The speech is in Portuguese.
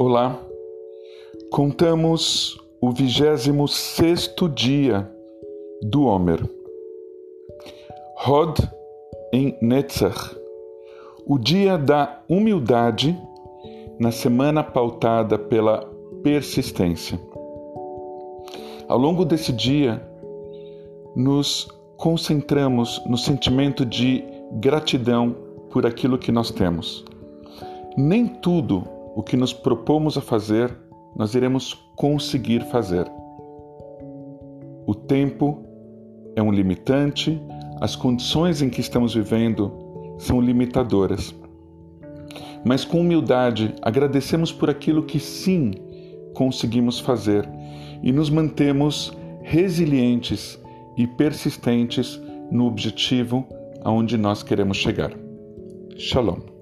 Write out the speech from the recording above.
Olá, contamos o 26 dia do Homer. Rod em Netzach, o dia da humildade na semana pautada pela persistência. Ao longo desse dia, nos concentramos no sentimento de gratidão por aquilo que nós temos. Nem tudo o que nos propomos a fazer, nós iremos conseguir fazer. O tempo é um limitante, as condições em que estamos vivendo são limitadoras. Mas com humildade agradecemos por aquilo que sim conseguimos fazer e nos mantemos resilientes e persistentes no objetivo aonde nós queremos chegar. Shalom.